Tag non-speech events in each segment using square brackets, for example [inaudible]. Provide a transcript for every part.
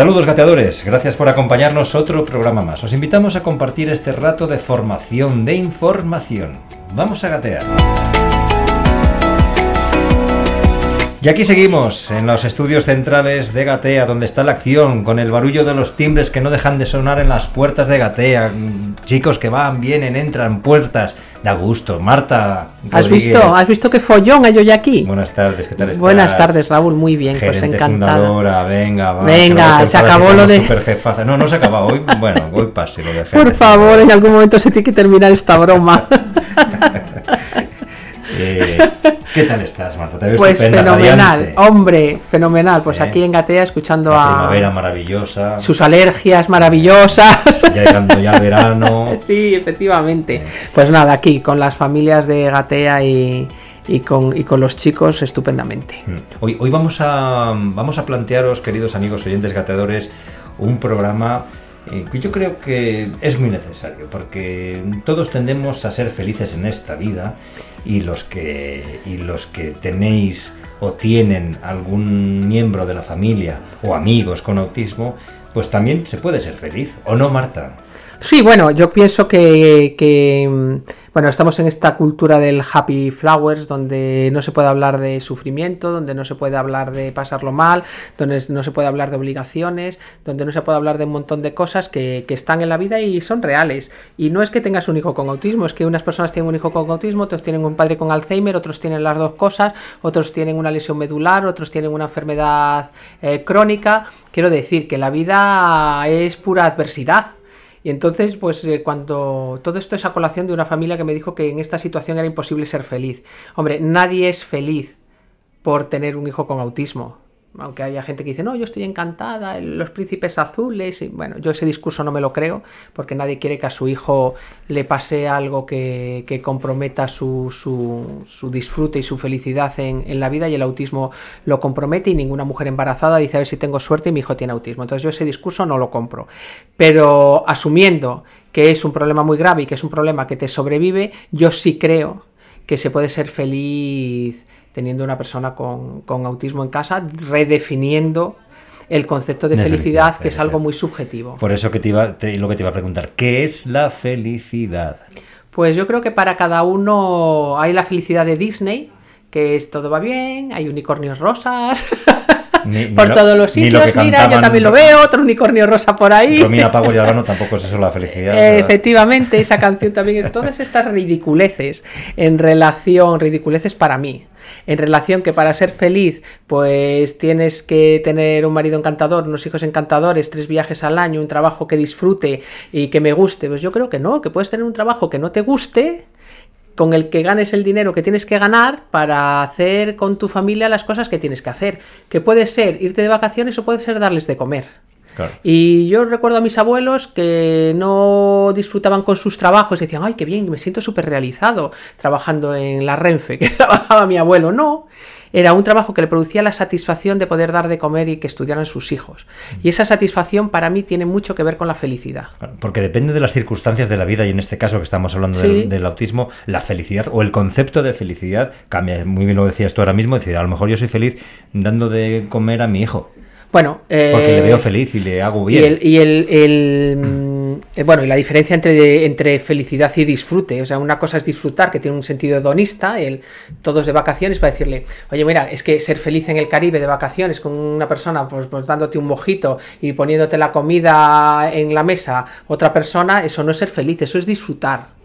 Saludos gateadores, gracias por acompañarnos otro programa más. Os invitamos a compartir este rato de formación, de información. Vamos a gatear. Y aquí seguimos, en los estudios centrales de Gatea, donde está la acción, con el barullo de los timbres que no dejan de sonar en las puertas de Gatea. Chicos que van, vienen, entran, puertas. Da gusto. Marta. ¿Has visto? ¿Has visto qué follón hay hoy aquí? Buenas tardes, ¿qué tal estás? Buenas tardes, Raúl, muy bien, Gerente pues encantada. fundadora, venga, va. Venga, se acabó lo de-. No, no se acaba hoy. Bueno, hoy pase lo de [laughs] Por favor, en algún momento se tiene que terminar esta broma. [laughs] [laughs] ¿Qué tal estás, Marta? Te pues fenomenal, radiante. hombre, fenomenal. Pues Eh, aquí en Gatea escuchando La a primavera maravillosa. sus alergias maravillosas. Ya llegando ya el verano. [laughs] sí, efectivamente. Pues nada, aquí con las familias de Gatea y, y con, y con los chicos estupendamente. Mm. Hoy, hoy vamos, a, vamos a plantearos, queridos amigos oyentes gateadores, un programa eh, que yo creo que es muy necesario, porque todos tendemos a ser felices en esta vida y los que, y los que tenéis o tienen algún miembro de la familia o amigos con autismo, pues también se puede ser feliz, ¿o no, Marta? Sí, bueno, yo pienso que, que, mm, bueno, estamos en esta cultura del happy flowers, donde no se puede hablar de sufrimiento, donde no se puede hablar de pasarlo mal, donde no se puede hablar de obligaciones, donde no se puede hablar de un montón de cosas que, que están en la vida y son reales. Y no es que tengas un hijo con autismo, es que unas personas tienen un hijo con autismo, otros tienen un padre con Alzheimer, otros tienen las dos cosas, otros tienen una lesión medular, otros tienen una enfermedad eh, crónica. Quiero decir que la vida es pura adversidad. Y entonces, pues eh, cuando todo esto es a colación de una familia que me dijo que en esta situación era imposible ser feliz. Hombre, nadie es feliz por tener un hijo con autismo. Aunque haya gente que dice, no, yo estoy encantada, los príncipes azules. Y bueno, yo ese discurso no me lo creo, porque nadie quiere que a su hijo le pase algo que, que comprometa su, su, disfrute y su felicidad en, en la vida, y el autismo lo compromete, y ninguna mujer embarazada dice, a ver si tengo suerte y mi hijo tiene autismo. Entonces yo ese discurso no lo compro. Pero asumiendo que es un problema muy grave y que es un problema que te sobrevive, yo sí creo que se puede ser feliz teniendo una persona con, con autismo en casa, redefiniendo el concepto de, De felicidad, felicidad, que es algo muy subjetivo. Por eso que te iba, te- lo que te iba a preguntar, ¿qué es la felicidad? Pues yo creo que para cada uno hay la felicidad de Disney, que es todo va bien, hay unicornios rosas [laughs] Ni- ni por lo- todos los lo sitios. Mira, yo también lo veo, otro unicornio rosa por ahí. Romina Pago y [laughs] Albano tampoco es eso la felicidad. Eh. Efectivamente, esa canción también, todas estas ridiculeces en relación, ridiculeces para mí, en relación que para ser feliz, pues tienes que tener un marido encantador, unos hijos encantadores, tres viajes al año, un trabajo que disfrute y que me guste. Pues yo creo que no, que puedes tener un trabajo que no te guste, con el que ganes el dinero que tienes que ganar para hacer con tu familia las cosas que tienes que hacer. Que puede ser irte de vacaciones o puede ser darles de comer. Claro. Y yo recuerdo a mis abuelos que no disfrutaban con sus trabajos y decían, ay, qué bien, me siento súper realizado trabajando en la Renfe, [laughs] que trabajaba mi abuelo. No, era un trabajo que le producía la satisfacción de poder dar de comer y que estudiaran sus hijos. Y esa satisfacción para mí tiene mucho que ver con la felicidad. Porque depende de las circunstancias de la vida y en este caso que estamos hablando Sí. del, del autismo, la felicidad o el concepto de felicidad cambia. Muy bien lo decías tú ahora mismo, decir, a lo mejor yo soy feliz dando de comer a mi hijo, Bueno, porque le eh, veo feliz y le hago Y, bien. el, y el, el, eh, bueno, y la diferencia entre, entre felicidad y disfrute. O sea, una cosa es disfrutar, que tiene un sentido hedonista, el todos de vacaciones, para decirle, oye, mira, es que ser feliz en el Caribe de vacaciones con una persona, pues, pues dándote un mojito y poniéndote la comida en la mesa, otra persona, eso no es ser feliz, eso es disfrutar.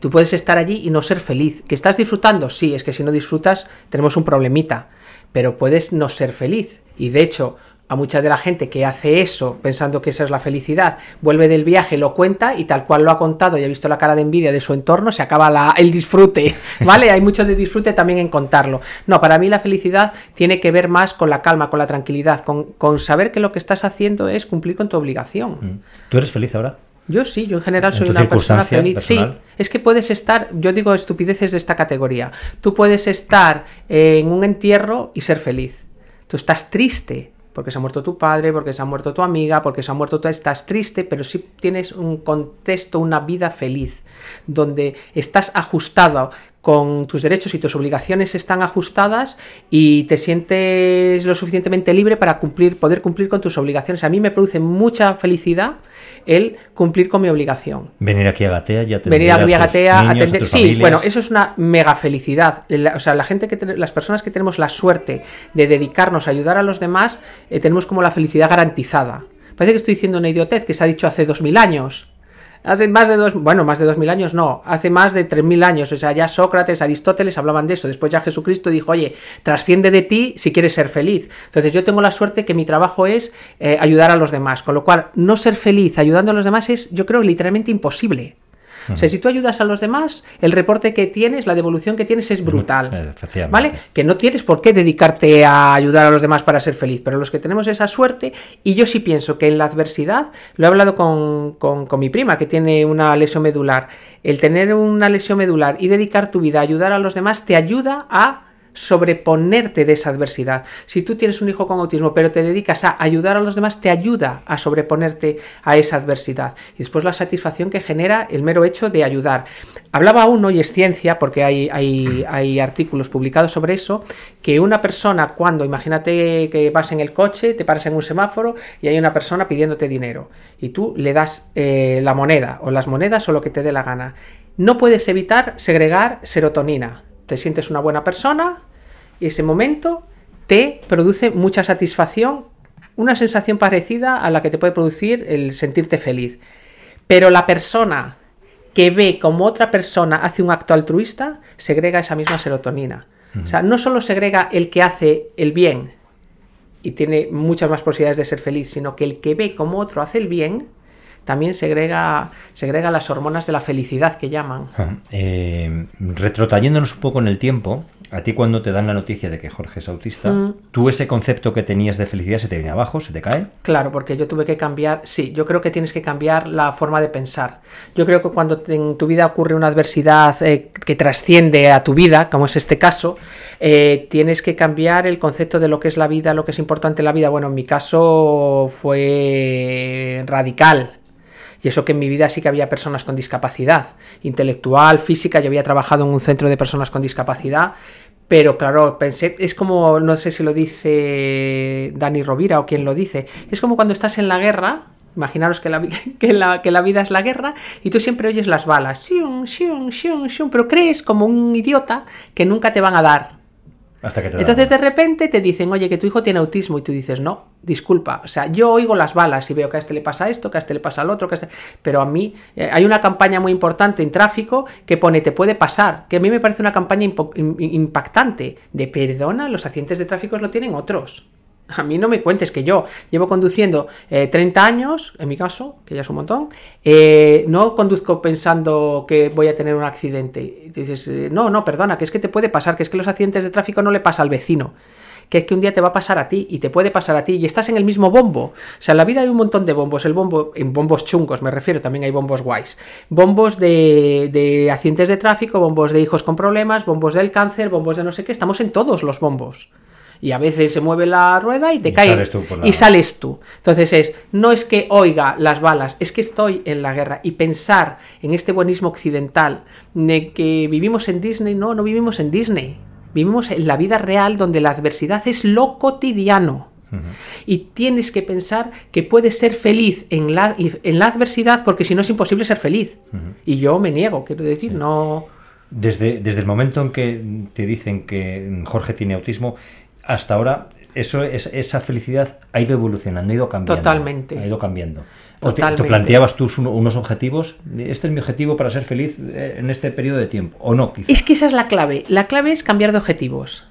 Tú puedes estar allí y no ser feliz. ¿Que estás disfrutando? Sí, es que si no disfrutas tenemos un problemita. Pero puedes no ser feliz. Y de hecho, a mucha de la gente que hace eso pensando que esa es la felicidad, vuelve del viaje, lo cuenta y tal cual lo ha contado y ha visto la cara de envidia de su entorno, se acaba la, el disfrute, [laughs] ¿vale? Hay mucho de disfrute también en contarlo. No, para mí la felicidad tiene que ver más con la calma, con la tranquilidad, con, con saber que lo que estás haciendo es cumplir con tu obligación. Mm. ¿Tú eres feliz ahora? Yo sí, yo en general soy una persona feliz. Sí, es que puedes estar, yo digo estupideces de esta categoría. Tú puedes estar en un entierro y ser feliz. Tú estás triste, porque se ha muerto tu padre, porque se ha muerto tu amiga, porque se ha muerto tú, estás triste, pero sí tienes un contexto, una vida feliz, donde estás ajustado con tus derechos y tus obligaciones están ajustadas y te sientes lo suficientemente libre para cumplir, poder cumplir con tus obligaciones. A mí me produce mucha felicidad el cumplir con mi obligación. Venir aquí a Gatea y atender Venir aquí a, Gatea, atender. Sí, bueno, eso es una mega felicidad. o sea, la gente que las personas que tenemos la suerte de dedicarnos a ayudar a los demás, eh, tenemos como la felicidad garantizada. Parece que estoy diciendo una idiotez que se ha dicho hace dos mil años. Hace más de dos, bueno, más de dos mil años no, hace más de tres mil años, o sea, ya Sócrates, Aristóteles hablaban de eso, después ya Jesucristo dijo, oye, trasciende de ti si quieres ser feliz. Entonces yo tengo la suerte que mi trabajo es eh, ayudar a los demás, con lo cual no ser feliz ayudando a los demás es, yo creo, literalmente imposible. O sea, si tú ayudas a los demás, el reporte que tienes, la devolución que tienes es brutal. ¿Vale? Que no tienes por qué dedicarte a ayudar a los demás para ser feliz, pero los que tenemos esa suerte, y yo sí pienso que en la adversidad, lo he hablado con, con mi prima que tiene una lesión medular, el tener una lesión medular y dedicar tu vida a ayudar a los demás te ayuda a sobreponerte de esa adversidad. Si tú tienes un hijo con autismo, pero te dedicas a ayudar a los demás, te ayuda a sobreponerte a esa adversidad. Y después la satisfacción que genera el mero hecho de ayudar. Hablaba uno, y es ciencia, porque hay, hay, hay artículos publicados sobre eso, que una persona cuando, imagínate que vas en el coche, te paras en un semáforo y hay una persona pidiéndote dinero, y tú le das eh, la moneda, o las monedas, o lo que te dé la gana. No puedes evitar segregar serotonina te sientes una buena persona y ese momento te produce mucha satisfacción, una sensación parecida a la que te puede producir el sentirte feliz. Pero la persona que ve como otra persona hace un acto altruista, segrega esa misma serotonina. O sea, no solo segrega el que hace el bien y tiene muchas más posibilidades de ser feliz, sino que el que ve como otro hace el bien, también segrega, segrega las hormonas de la felicidad que llaman. Eh, retrotrayéndonos un poco en el tiempo, a ti cuando te dan la noticia de que Jorge es autista, mm. ¿tú ese concepto que tenías de felicidad se te viene abajo, se te cae? Claro, porque yo tuve que cambiar, sí, yo creo que tienes que cambiar la forma de pensar. Yo creo que cuando en tu vida ocurre una adversidad eh, que trasciende a tu vida, como es este caso, eh, tienes que cambiar el concepto de lo que es la vida, lo que es importante en la vida. Bueno, en mi caso fue radical. Y eso que en mi vida sí que había personas con discapacidad intelectual, física, yo había trabajado en un centro de personas con discapacidad, pero claro, pensé, es como, no sé si lo dice Dani Rovira o quien lo dice, es como cuando estás en la guerra, imaginaros que la, [laughs] que la, que la vida es la guerra y tú siempre oyes las balas, pero crees como un idiota que nunca te van a dar, entonces de repente te dicen, oye, que tu hijo tiene autismo y tú dices, no, disculpa, o sea, yo oigo las balas y veo que a este le pasa esto, que a este le pasa al otro, que a este... pero a mí eh, hay una campaña muy importante en tráfico que pone, te puede pasar, que a mí me parece una campaña impactante de perdona, los accidentes de tráfico lo tienen otros. A mí no me cuentes que yo llevo conduciendo 30 eh, años, en mi caso, que ya es un montón, eh, no conduzco pensando que voy a tener un accidente. dices, eh, no, no, perdona, que es que te puede pasar, que es que los accidentes de tráfico no le pasa al vecino que es que un día te va a pasar a ti y te puede pasar a ti y estás en el mismo bombo. O sea, en la vida hay un montón de bombos, el bombo, en bombos chungos me refiero, también hay bombos guays. Bombos de, de accidentes de tráfico, bombos de hijos con problemas, bombos del cáncer, bombos de no sé qué, estamos en todos los bombos y a veces se mueve la rueda y te cae y sales tú. Entonces es, no es que oiga las balas, es que estoy en la guerra y pensar en este buenismo occidental de que vivimos en Disney, no, no vivimos en Disney. Vivimos en la vida real donde la adversidad es lo cotidiano. Y tienes que pensar que puedes ser feliz en la, en la adversidad porque si no es imposible ser feliz. Y yo me niego, quiero decir, no... Desde, desde el momento en que te dicen que Jorge tiene autismo, hasta ahora eso, esa felicidad ha ido evolucionando, ha ido cambiando. Totalmente. Ha ido cambiando. Totalmente. te, planteabas tú unos objetivos? ¿Este es mi objetivo para ser feliz eh, en este periodo de tiempo? ¿O no? Es que esa es la clave. La clave es cambiar de objetivos.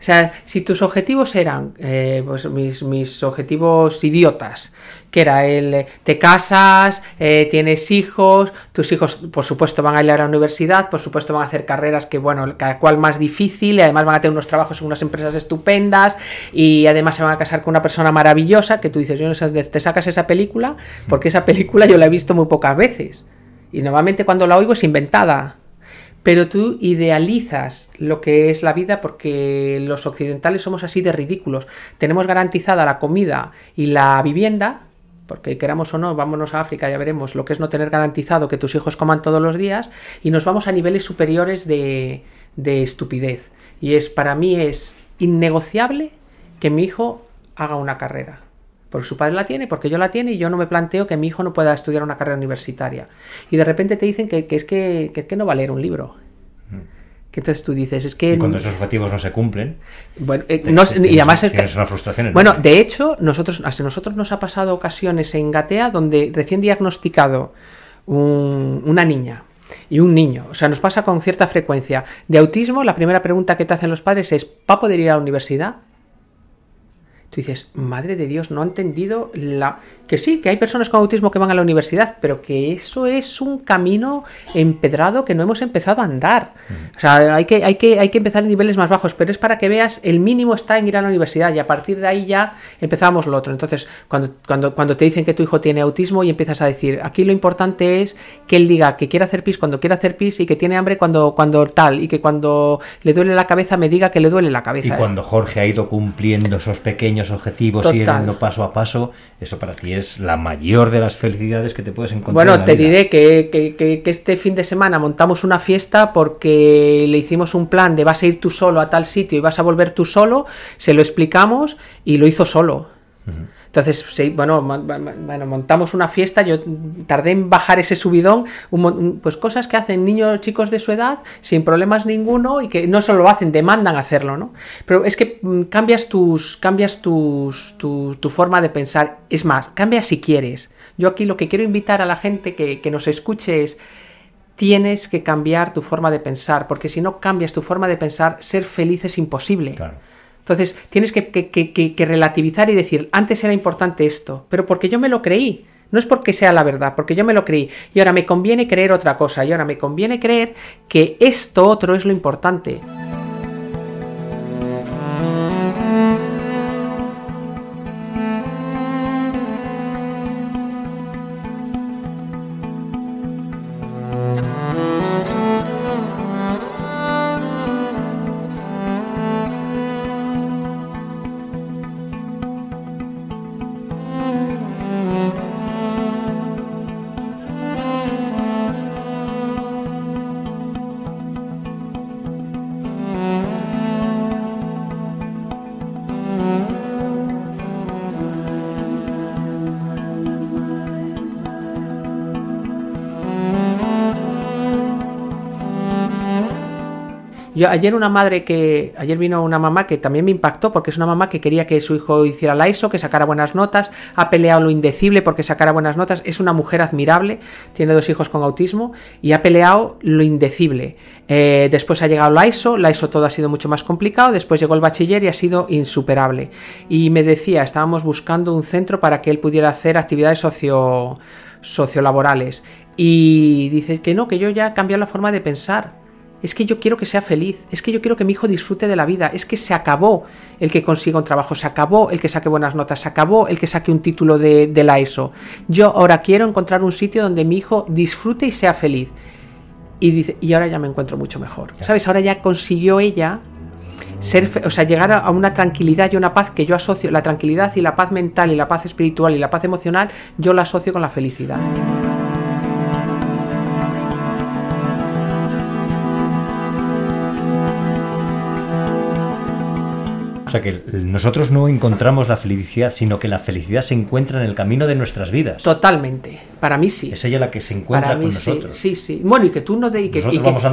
O sea, si tus objetivos eran, eh, pues mis, mis, objetivos idiotas, que era el, eh, te casas, eh, tienes hijos, tus hijos por supuesto van a ir a la universidad, por supuesto van a hacer carreras que, bueno, cada cual más difícil, y además van a tener unos trabajos en unas empresas estupendas, y además se van a casar con una persona maravillosa, que tú dices, yo no sé te sacas esa película, porque esa película yo la he visto muy pocas veces. Y normalmente cuando la oigo es inventada pero tú idealizas lo que es la vida porque los occidentales somos así de ridículos. Tenemos garantizada la comida y la vivienda, porque queramos o no, vámonos a África, ya veremos lo que es no tener garantizado que tus hijos coman todos los días, y nos vamos a niveles superiores de, de estupidez. Y es, para mí es innegociable que mi hijo haga una carrera porque su padre la tiene, porque yo la tiene y yo no me planteo que mi hijo no pueda estudiar una carrera universitaria. Y de repente te dicen que, es, que, que, no va a leer un libro. Que entonces tú dices, es que... Y cuando esos objetivos no se cumplen... Bueno, eh, y además es que... una frustración bueno, de hecho, nosotros, a nosotros nos ha pasado ocasiones en Gatea donde recién diagnosticado una niña y un niño, o sea, nos pasa con cierta frecuencia, de autismo, la primera pregunta que te hacen los padres es, ¿va a poder ir a la universidad? Tú dices, madre de Dios, no ha entendido la... Que sí, que hay personas con autismo que van a la universidad, pero que eso es un camino empedrado que no hemos empezado a andar. O sea, hay que, hay, que, hay que empezar en niveles más bajos, pero es para que veas, el mínimo está en ir a la universidad y a partir de ahí ya empezamos lo otro. Entonces, cuando, cuando, cuando te dicen que tu hijo tiene autismo y empiezas a decir, aquí lo importante es que él diga que quiere hacer pis cuando quiere hacer pis y que tiene hambre cuando, cuando tal, y que cuando le duele la cabeza me diga que le duele la cabeza. Y cuando Jorge ha ido cumpliendo esos pequeños objetivos, y yendo paso a paso, eso para ti es la mayor de las felicidades que te puedes encontrar. Bueno, te diré que, que, este fin de semana montamos una fiesta porque le hicimos un plan de vas a ir tú solo a tal sitio y vas a volver tú solo, se lo explicamos y lo hizo solo. Entonces, sí, bueno, bueno, montamos una fiesta, yo tardé en bajar ese subidón, pues cosas que hacen niños chicos de su edad sin problemas ninguno y que no solo lo hacen, demandan hacerlo, ¿no? Pero es que mm, cambias tus, cambias tus, tu, forma de pensar, es más, cambia si quieres. Yo aquí lo que quiero invitar a la gente que, que nos escuche es tienes que cambiar tu forma de pensar, porque si no cambias tu forma de pensar, ser feliz es imposible. Claro. Entonces tienes que, relativizar y decir, antes era importante esto, pero porque yo me lo creí. No es porque sea la verdad, porque yo me lo creí. Y ahora me conviene creer otra cosa. Y ahora me conviene creer que esto otro es lo importante. Ayer una madre que ayer vino una mamá que también me impactó porque es una mamá que quería que su hijo hiciera la ISO, que sacara buenas notas, ha peleado lo indecible porque sacara buenas notas, es una mujer admirable, tiene dos hijos con autismo y ha peleado lo indecible. Eh, después ha llegado la ISO, la ISO todo ha sido mucho más complicado, después llegó el bachiller y ha sido insuperable. Y me decía, estábamos buscando un centro para que él pudiera hacer actividades socio sociolaborales y dice que no, que yo ya he cambiado la forma de pensar es que yo quiero que sea feliz, es que yo quiero que mi hijo disfrute de la vida, es que se acabó el que consiga un trabajo, se acabó el que saque buenas notas, se acabó el que saque un título de, la ESO. Yo ahora quiero encontrar un sitio donde mi hijo disfrute y sea feliz. Y dice, y ahora ya me encuentro mucho mejor. ¿Sabes? Ahora ya consiguió ella ser, o sea, llegar a una tranquilidad y una paz que yo asocio, la tranquilidad y la paz mental y la paz espiritual y la paz emocional, yo la asocio con la felicidad. O sea que nosotros no encontramos la felicidad, sino que la felicidad se encuentra en el camino de nuestras vidas. Totalmente. Para mí sí. Es ella la que se encuentra con nosotros. Sí, sí. Bueno, y que tú no te, y que,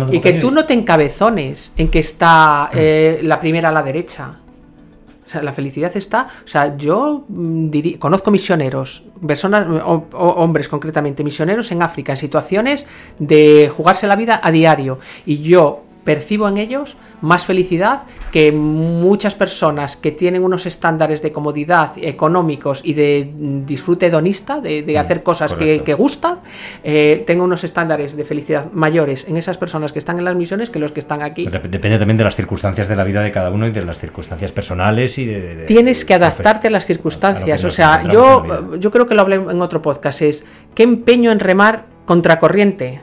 y que, tú no te encabezones en que está [clears throat] eh, la primera a la derecha. O sea, la felicidad está. O sea, yo mm, conozco misioneros, personas, hombres concretamente, misioneros en África, en situaciones de jugarse la vida a diario. Y yo percibo en ellos más felicidad que muchas personas que tienen unos estándares de comodidad económicos y de disfrute hedonista, de, de hacer cosas que, que, gustan, eh, tengo unos estándares de felicidad mayores en esas personas que están en las misiones que los que están aquí. Depende también de las circunstancias de la vida de cada uno y de las circunstancias personales y de... de Tienes que adaptarte a las circunstancias. o sea, yo, yo creo que lo hablé en otro podcast, es qué empeño en remar contracorriente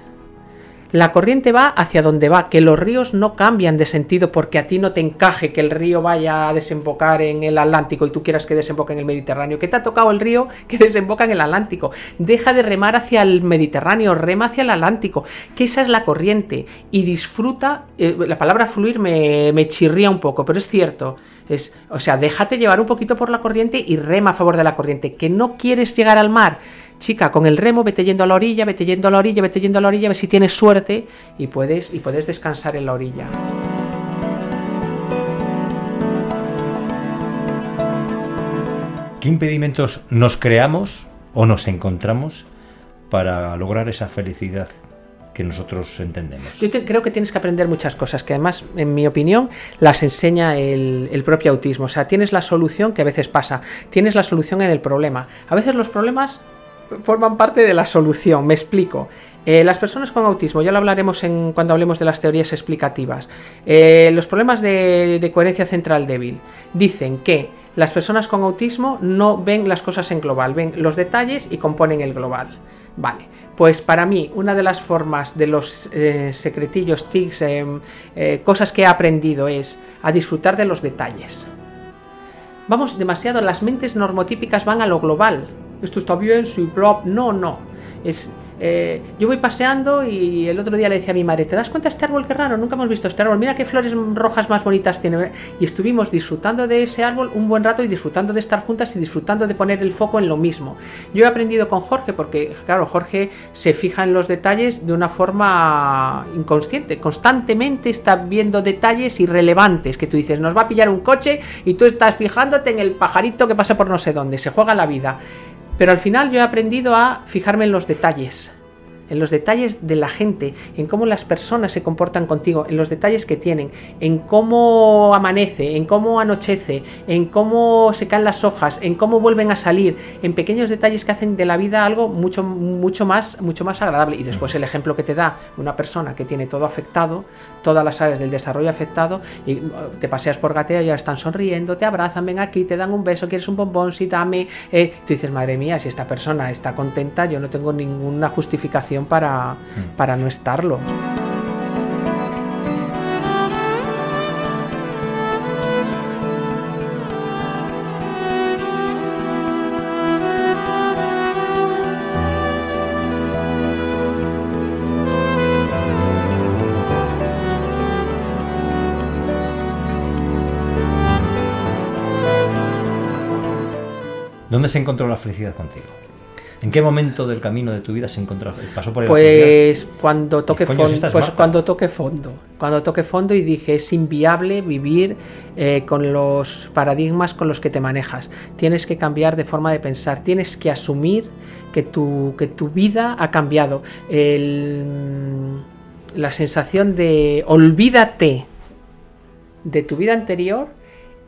la corriente va hacia donde va, que los ríos no cambian de sentido porque a ti no te encaje que el río vaya a desembocar en el Atlántico y tú quieras que desemboque en el Mediterráneo. ¿Qué te ha tocado el río [laughs] que desemboca en el Atlántico? Deja de remar hacia el Mediterráneo, rema hacia el Atlántico, que esa es la corriente y disfruta, eh, la palabra fluir me, me chirría un poco, pero es cierto. Es, o sea, déjate llevar un poquito por la corriente y rema a favor de la corriente. Que no quieres llegar al mar chica, con el remo vete yendo a la orilla, vete yendo a la orilla, vete yendo a la orilla, a ver si tienes suerte y puedes, y puedes descansar en la orilla. ¿Qué impedimentos nos creamos o nos encontramos para lograr esa felicidad que nosotros entendemos. Yo creo que tienes que aprender muchas cosas, que además, en mi opinión, las enseña el, el, propio autismo. O sea, tienes la solución que a veces pasa, tienes la solución en el problema. A veces los problemas forman parte de la solución. Me explico. Eh, las personas con autismo, ya lo hablaremos en, cuando hablemos de las teorías explicativas. Eh, los problemas de, coherencia central débil dicen que las personas con autismo no ven las cosas en global, ven los detalles y componen el global. Vale, pues para mí una de las formas de los eh, secretillos, tics, cosas que he aprendido es a disfrutar de los detalles. Vamos demasiado, las mentes normotípicas van a lo global, esto está bien, soy plop. No, no. Es eh, yo voy paseando y el otro día le decía a mi madre, ¿te das cuenta este árbol qué raro? Nunca hemos visto este árbol, mira qué flores rojas más bonitas tiene. Y estuvimos disfrutando de ese árbol un buen rato y disfrutando de estar juntas y disfrutando de poner el foco en lo mismo. Yo he aprendido con Jorge porque, claro, Jorge se fija en los detalles de una forma inconsciente, constantemente está viendo detalles irrelevantes que tú dices, nos va a pillar un coche y tú estás fijándote en el pajarito que pasa por no sé dónde, se juega la vida. Pero al final yo he aprendido a fijarme en los detalles en los detalles de la gente, en cómo las personas se comportan contigo, en los detalles que tienen, en cómo amanece, en cómo anochece, en cómo se caen las hojas, en cómo vuelven a salir, en pequeños detalles que hacen de la vida algo mucho, mucho, más, mucho más agradable. Y después el ejemplo que te da una persona que tiene todo afectado, todas las áreas del desarrollo afectado, y uh, te paseas por gateo y ya están sonriendo, te abrazan, ven aquí, te dan un beso, quieres un bombón, sí, dame. Eh, tú dices, madre mía, si esta persona está contenta, yo no tengo ninguna justificación para, mm. para no estarlo. ¿Dónde se encontró la felicidad contigo? ¿En qué momento del camino de tu vida se encontró? ¿Pasó por el Pues cuando toque fondo, pues cuando toque fondo, cuando toque fondo y dije es inviable vivir eh, con los paradigmas con los que te manejas. Tienes que cambiar de forma de pensar, tienes que asumir que tu, que tu vida ha cambiado. El, la sensación de olvídate de tu vida anterior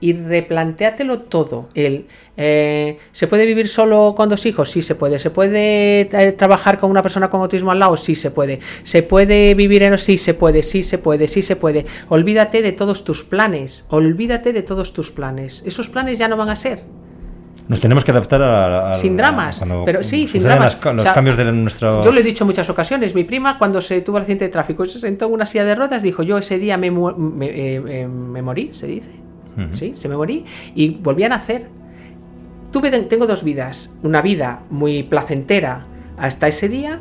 y replantéatelo todo. El, eh, ¿Se puede vivir solo con dos hijos? Sí se puede. ¿Se puede eh, trabajar con una persona con autismo al lado? Sí se puede. ¿Se puede vivir en... Sí se puede, sí se puede, sí se puede. Olvídate de todos tus planes. Olvídate de todos tus planes. Esos planes ya no van a ser. Nos tenemos que adaptar a... sin dramas, pero sí, sin dramas. los cambios de nuestro... Yo lo he dicho en muchas ocasiones. Mi prima, cuando se tuvo el accidente de tráfico y se sentó en una silla de ruedas, dijo, yo ese día me, me, eh, me morí, se dice ¿sí? Se me morí y volví a nacer. Tuve, tengo dos vidas. Una vida muy placentera hasta ese día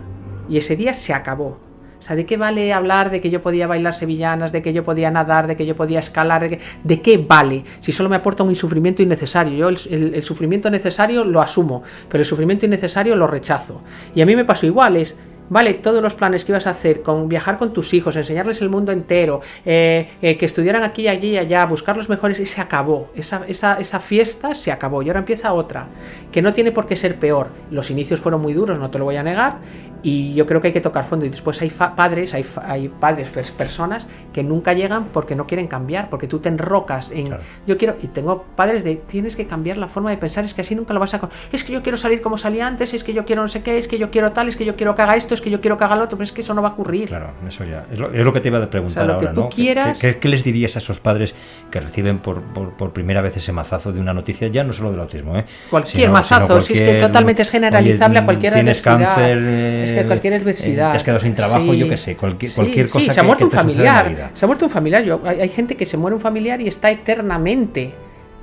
y ese día se acabó. O ¿de qué vale hablar de que yo podía bailar sevillanas, de que yo podía nadar, de que yo podía escalar? ¿De qué, vale? Si solo me aporta un sufrimiento innecesario. Yo el, sufrimiento necesario lo asumo, pero el sufrimiento innecesario lo rechazo. Y a mí me pasó igual, es vale, todos los planes que ibas a hacer, con viajar con tus hijos, enseñarles el mundo entero, eh, eh, que estudiaran aquí, allí y allá, buscar los mejores, y se acabó. Esa, esa, esa, fiesta se acabó y ahora empieza otra, que no tiene por qué ser peor. Los inicios fueron muy duros, no te lo voy a negar, y yo creo que hay que tocar fondo. Y después hay padres, hay, hay padres, personas que nunca llegan porque no quieren cambiar, porque tú te enrocas en yo quiero, y tengo padres de tienes que cambiar la forma de pensar, es que así nunca lo vas a. Es que yo quiero salir como salía antes, es que yo quiero no sé qué, es que yo quiero tal, es que yo quiero que haga esto, es que yo quiero que haga lo otro, pero es que eso no va a ocurrir. Claro, eso ya. Es lo, que te iba a preguntar ahora, ¿no? ¿Qué, les dirías a esos padres que reciben por, por, primera vez ese mazazo de una noticia, ya no solo del autismo, ¿eh? Cualquier mazazo, si es que totalmente es generalizable a cualquier tienes cáncer, es que cualquier eh, adversidad. te has quedado sin trabajo, yo qué sé, cualquier, cualquier cosa. Sí, se ha muerto un familiar. Se ha muerto un familiar. Yo, hay, hay gente que se muere un familiar y está eternamente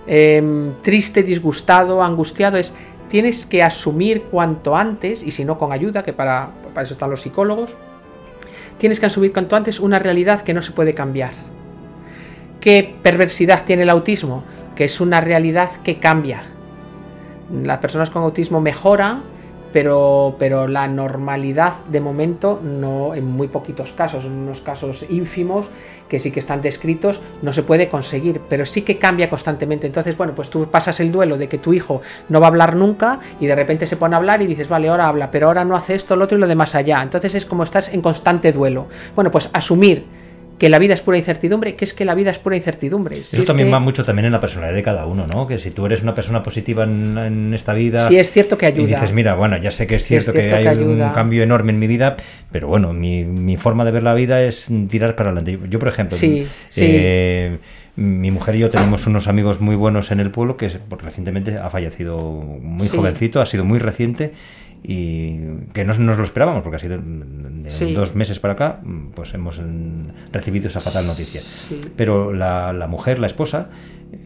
Em, triste, disgustado, angustiado, es tienes que asumir cuanto antes, y si no con ayuda, que para, para eso están los psicólogos, tienes que asumir cuanto antes una realidad que no se puede cambiar. ¿Qué perversidad tiene el autismo? Que es una realidad que cambia. Las personas con autismo mejoran, pero, pero la normalidad de momento no, en muy poquitos casos, en unos casos ínfimos que sí que están descritos, no se puede conseguir, pero sí que cambia constantemente. Entonces, bueno, pues tú pasas el duelo de que tu hijo no va a hablar nunca y de repente se pone a hablar y dices, vale, ahora habla, pero ahora no hace esto, lo otro y lo demás allá. Entonces es como estás en constante duelo. Bueno, pues asumir que la vida es pura incertidumbre, que es que la vida es pura incertidumbre. Eso también va mucho también en la personalidad de cada uno, ¿no? Que si tú eres una persona positiva en, esta vida... Sí, es cierto que ayuda. Y dices, mira, bueno, ya sé que es cierto, que hay un cambio enorme en mi vida, pero bueno, mi, forma de ver la vida es tirar para adelante. Yo, por ejemplo, sí, eh, mi mujer y yo tenemos unos amigos muy buenos en el pueblo que recientemente ha fallecido muy jovencito, ha sido muy reciente y que no nos lo esperábamos porque ha sido de dos meses para acá pues hemos recibido esa fatal noticia. Pero la, la, mujer la esposa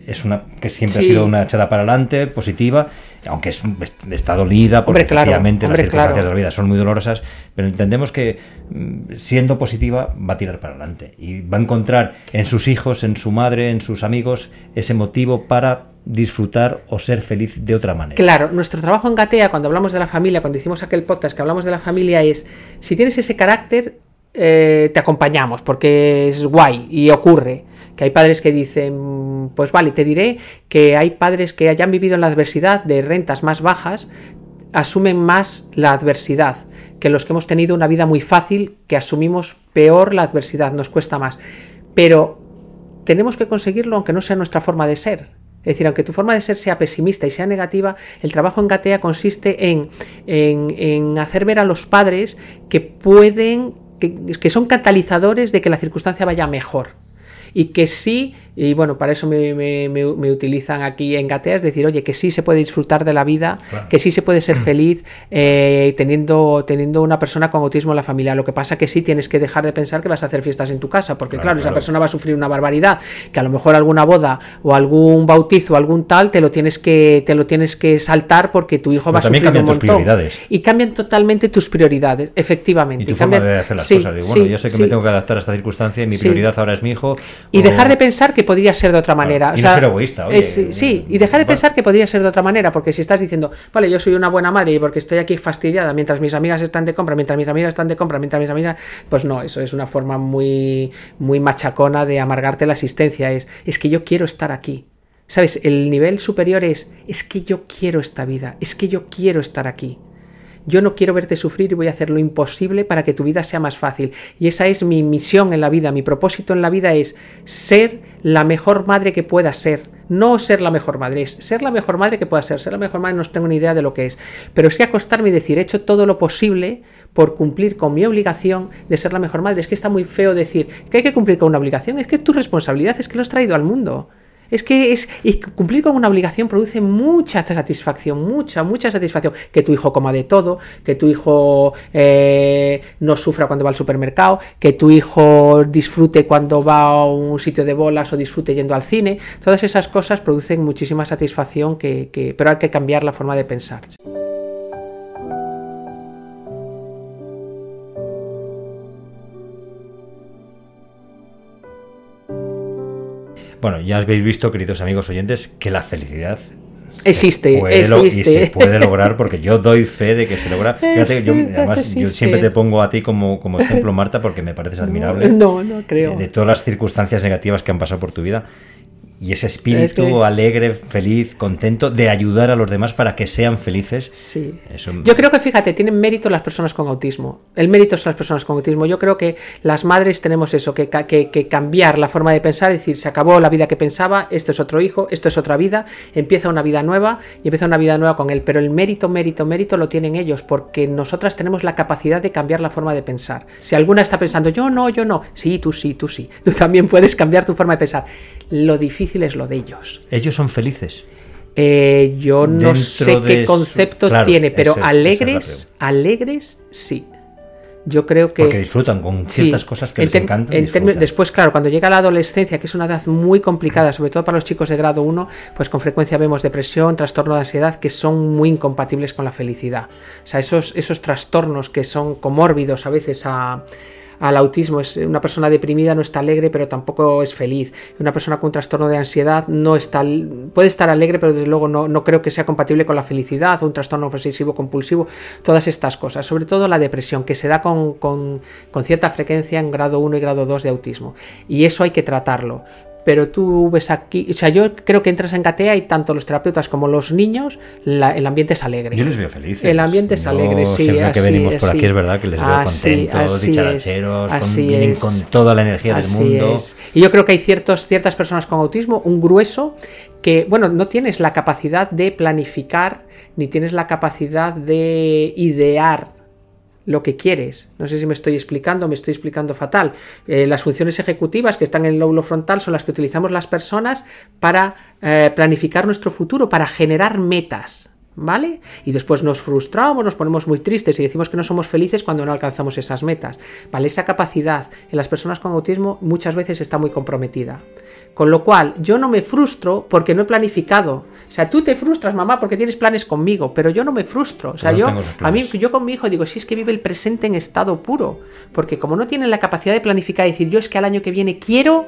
es una que siempre ha sido una echada para adelante positiva aunque es, está dolida porque efectivamente las circunstancias de la vida son muy dolorosas pero entendemos que mm, siendo positiva va a tirar para adelante y va a encontrar en sus hijos en su madre en sus amigos ese motivo para disfrutar o ser feliz de otra manera. Claro, nuestro trabajo en Gatea, cuando hablamos de la familia, cuando hicimos aquel podcast que hablamos de la familia, es si tienes ese carácter, eh, te acompañamos, porque es guay y ocurre. Que hay padres que dicen, pues vale, te diré que hay padres que hayan vivido en la adversidad de rentas más bajas, asumen más la adversidad que los que hemos tenido una vida muy fácil, que asumimos peor la adversidad, nos cuesta más. Pero tenemos que conseguirlo aunque no sea nuestra forma de ser. Es decir, aunque tu forma de ser sea pesimista y sea negativa, el trabajo en Gatea consiste en, en, hacer ver a los padres que pueden, que son catalizadores de que la circunstancia vaya mejor y que sí, y bueno, para eso me, utilizan aquí en Gatea, es decir, oye, que sí se puede disfrutar de la vida, que sí se puede ser feliz eh, teniendo, teniendo una persona con autismo en la familia. Lo que pasa que sí tienes que dejar de pensar que vas a hacer fiestas en tu casa, porque claro, esa persona va a sufrir una barbaridad, que a lo mejor alguna boda o algún bautizo o algún tal te lo tienes que, te lo tienes que saltar porque tu hijo va a sufrir un montón. Prioridades. Y cambian totalmente tus prioridades, efectivamente. Y tu forma de hacer las cosas. bueno, yo sé que me tengo que adaptar a esta circunstancia y mi prioridad ahora es mi hijo. Y dejar de pensar que podría ser de otra manera. y no ser egoísta. sí, y dejar de pensar que podría ser de otra manera, porque si estás diciendo, vale, yo soy una buena madre y porque estoy aquí fastidiada mientras mis amigas están de compra, mientras mis amigas están de compra, mientras mis amigas. Pues no, eso es una forma muy, muy machacona de amargarte la existencia. Es, es que yo quiero estar aquí. ¿Sabes? El nivel superior es, es que yo quiero esta vida, es que yo quiero estar aquí. Yo no quiero verte sufrir y voy a hacer lo imposible para que tu vida sea más fácil. Y esa es mi misión en la vida, mi propósito en la vida es ser la mejor madre que pueda ser. No ser la mejor madre, es ser la mejor madre que pueda ser. Ser la mejor madre no tengo ni idea de lo que es. Pero es que acostarme y decir, he hecho todo lo posible por cumplir con mi obligación de ser la mejor madre. Es que está muy feo decir que hay que cumplir con una obligación. Es que tu responsabilidad es que lo has traído al mundo. Es que es, y cumplir con una obligación produce mucha satisfacción, mucha, mucha satisfacción. Que tu hijo coma de todo, que tu hijo eh, no sufra cuando va al supermercado, que tu hijo disfrute cuando va a un sitio de bolas o disfrute yendo al cine. Todas esas cosas producen muchísima satisfacción, que, pero hay que cambiar la forma de pensar. Bueno, ya habéis visto, queridos amigos oyentes, que la felicidad Existe, puede existe. y se puede lograr [laughs] porque yo doy fe de que se logra. Fíjate, yo, además, yo siempre te pongo a ti como, como [laughs] ejemplo, Marta, porque me pareces admirable. No, no creo. de, de todas las circunstancias negativas que han pasado por tu vida. Y ese espíritu Es que- alegre, feliz, contento de ayudar a los demás para que sean felices. Sí. Eso- Yo creo que, fíjate, tienen mérito las personas con autismo. El mérito son las personas con autismo. Yo creo que las madres tenemos eso, que, que- que cambiar la forma de pensar, decir, se acabó la vida que pensaba, esto es otro hijo, esto es otra vida, empieza una vida nueva y empieza una vida nueva con él. Pero el mérito, mérito, mérito lo tienen ellos, porque nosotras tenemos la capacidad de cambiar la forma de pensar. Si alguna está pensando, yo no, yo no, sí, tú sí, tú sí, tú también puedes cambiar tu forma de pensar. Lo difícil es lo de ellos. Ellos son felices. Eh, yo no sé qué su- concepto claro, tiene, pero es- alegres, alegres, sí. Yo creo que Porque disfrutan con sí. ciertas cosas que les encantan. en después, claro, cuando llega la adolescencia, que es una edad muy complicada, sobre todo para los chicos de grado 1, pues con frecuencia vemos depresión, trastorno de ansiedad, que son muy incompatibles con la felicidad. O sea, esos, esos trastornos que son comórbidos a veces a al autismo. Es una persona deprimida no está alegre pero tampoco es feliz. Una persona con trastorno de ansiedad no está puede estar alegre pero desde luego no, no creo que sea compatible con la felicidad un trastorno obsesivo compulsivo todas estas cosas. Sobre todo la depresión que se da con, con, con cierta frecuencia en grado 1 y grado 2 de autismo. Y eso hay que tratarlo pero tú ves aquí, o sea, yo creo que entras en Gatea y tanto los terapeutas como los niños, la- el ambiente es alegre. Yo les veo felices. El ambiente es Yo alegre, sí. Siempre que así venimos es, por aquí es verdad que les veo Así- contentos, dicharacheros, con- vienen es. con toda la energía del mundo. es. Y yo creo que hay ciertos, ciertas personas con autismo, un grueso, que, bueno, no tienes la capacidad de planificar, ni tienes la capacidad de idear lo que quieres. No sé si me estoy explicando, me estoy explicando fatal. Eh, las funciones ejecutivas que están en el lóbulo frontal son las que utilizamos las personas para eh, planificar nuestro futuro, para generar metas. ¿Vale? Y después nos frustramos, nos ponemos muy tristes y decimos que no somos felices cuando no alcanzamos esas metas. ¿Vale? Esa capacidad en las personas con autismo muchas veces está muy comprometida. Con lo cual, yo no me frustro porque no he planificado. O sea, tú te frustras, mamá, porque tienes planes conmigo, pero yo no me frustro. O sea, Yo no a mí, yo con mi hijo digo, si es que vive el presente en estado puro. Porque como no tienen la capacidad de planificar y decir, yo es que al año que viene quiero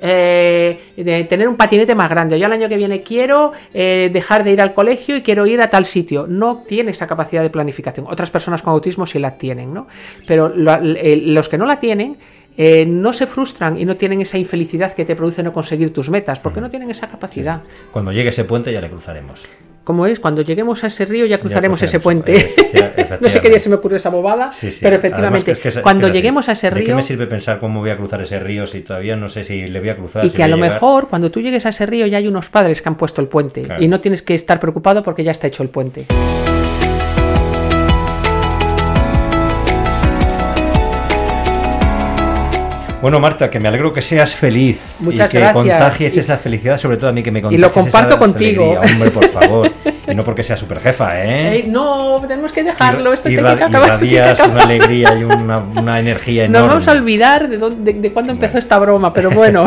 eh, de tener un patinete más grande. Yo el año que viene quiero eh, dejar de ir al colegio y quiero ir a tal sitio. No tiene esa capacidad de planificación. Otras personas con autismo sí la tienen, ¿no? Pero lo- eh, los que no la tienen eh, no se frustran y no tienen esa infelicidad que te produce no conseguir tus metas, porque no tienen esa capacidad. Cuando llegue ese puente ya le cruzaremos. Como es, cuando lleguemos a ese río ya cruzaremos ese puente. efectiva- [laughs] no sé qué día se me ocurrió esa bobada, Sí, sí. pero efectivamente, es que cuando lleguemos a ese ¿De qué río... me sirve pensar cómo voy a cruzar ese río si todavía no sé si le voy a cruzar? Y si que a lo llegar? mejor cuando tú llegues a ese río ya hay unos padres que han puesto el puente Claro. y no tienes que estar preocupado porque ya está hecho el puente. Bueno, Marta, que me alegro que seas feliz Muchas y que gracias. contagies Y- esa felicidad, sobre todo a mí que me Y contagies lo comparto esa contigo. alegría. Hombre, por [laughs] favor. Y no porque sea super jefa, ¿eh? Ey, no, tenemos que dejarlo. Esto tiene Irra- [laughs] que acabar. tiene que acabar. una alegría y una, una energía Nos enorme. vamos a olvidar de, dónde- de, de cuándo empezó esta broma, pero bueno.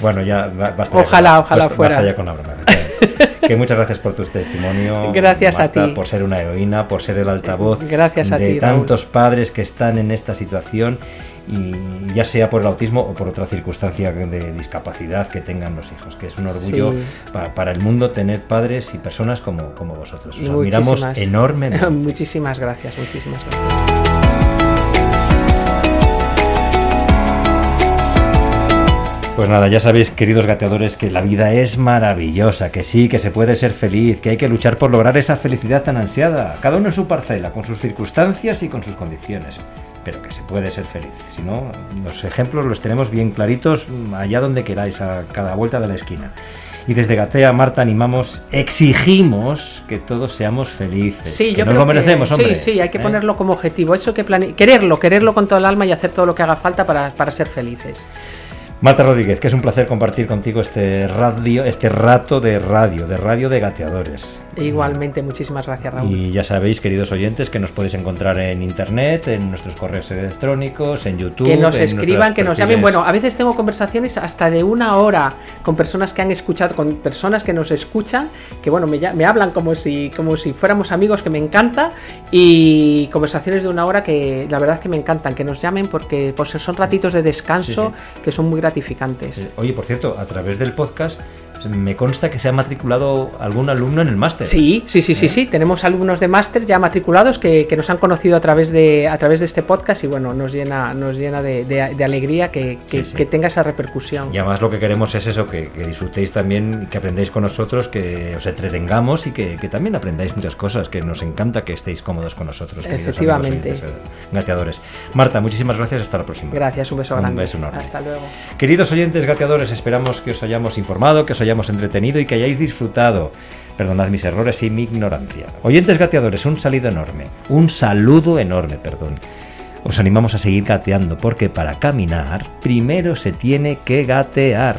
Bueno, [laughs] ya ba- basta. ya Ojalá, con- ojalá basta- fuera. Basta ya con la broma. ya. que muchas gracias por tu testimonio. Gracias a Marta, ti. Por ser una heroína, por ser el altavoz Gracias a de ti, Raúl. tantos padres que están en esta situación y ya sea por el autismo o por otra circunstancia de discapacidad que tengan los hijos, que es un orgullo Sí. para el mundo tener padres y personas como, como vosotros. Os admiramos enormemente. [laughs] muchísimas gracias, muchísimas gracias. Pues nada, ya sabéis, queridos gateadores, que la vida es maravillosa, que sí, que se puede ser feliz, que hay que luchar por lograr esa felicidad tan ansiada, cada uno en su parcela, con sus circunstancias y con sus condiciones, pero que se puede ser feliz. Si no, los ejemplos los tenemos bien claritos mm, allá donde queráis, a cada vuelta de la esquina. Y desde Gatea, Marta, animamos, exigimos que todos seamos felices. Sí, que yo nos creo lo merecemos, que, hombre. Sí, sí, hay que ¿eh? ponerlo como objetivo. Eso que plane... quererlo, quererlo con todo el alma y hacer todo lo que haga falta para, para ser felices. Marta Rodríguez, que es un placer compartir contigo este radio, este rato de radio, de radio de gateadores. Igualmente, muchísimas gracias, Raúl. Y ya sabéis, queridos oyentes, que nos podéis encontrar en internet, en nuestros correos electrónicos, en YouTube. que nos en escriban, que nos llamen. Bueno, a veces tengo conversaciones hasta de una hora con personas que han escuchado, con personas que nos escuchan, que bueno, me, hablan como si, como si fuéramos amigos, que me encanta, y conversaciones de una hora que la verdad que me encantan, que nos llamen porque pues, son ratitos de descanso que son muy gratificantes. Eh, Oye, por cierto, a través del podcast me consta que se ha matriculado algún alumno en el máster. Sí, sí, sí, sí, ¿Eh? sí. Tenemos alumnos de máster ya matriculados que, que nos han conocido a través de a través de este podcast y bueno, nos llena, nos llena de, de- de alegría que, que- Sí, sí. que tenga esa repercusión. Y además lo que queremos es eso, que, disfrutéis también, que aprendáis con nosotros, que os entretengamos y que, que también aprendáis muchas cosas, que nos encanta que estéis cómodos con nosotros. Efectivamente. gateadores. Marta, muchísimas gracias, hasta la próxima. Gracias, un beso Un grande. beso enorme. Hasta luego. Queridos oyentes gateadores, esperamos que os hayamos informado, que os hayamos entretenido y que hayáis disfrutado. Perdonad mis errores y mi ignorancia. Oyentes gateadores, un saludo enorme. Un saludo enorme, perdón. Os animamos a seguir gateando porque para caminar primero se tiene que gatear.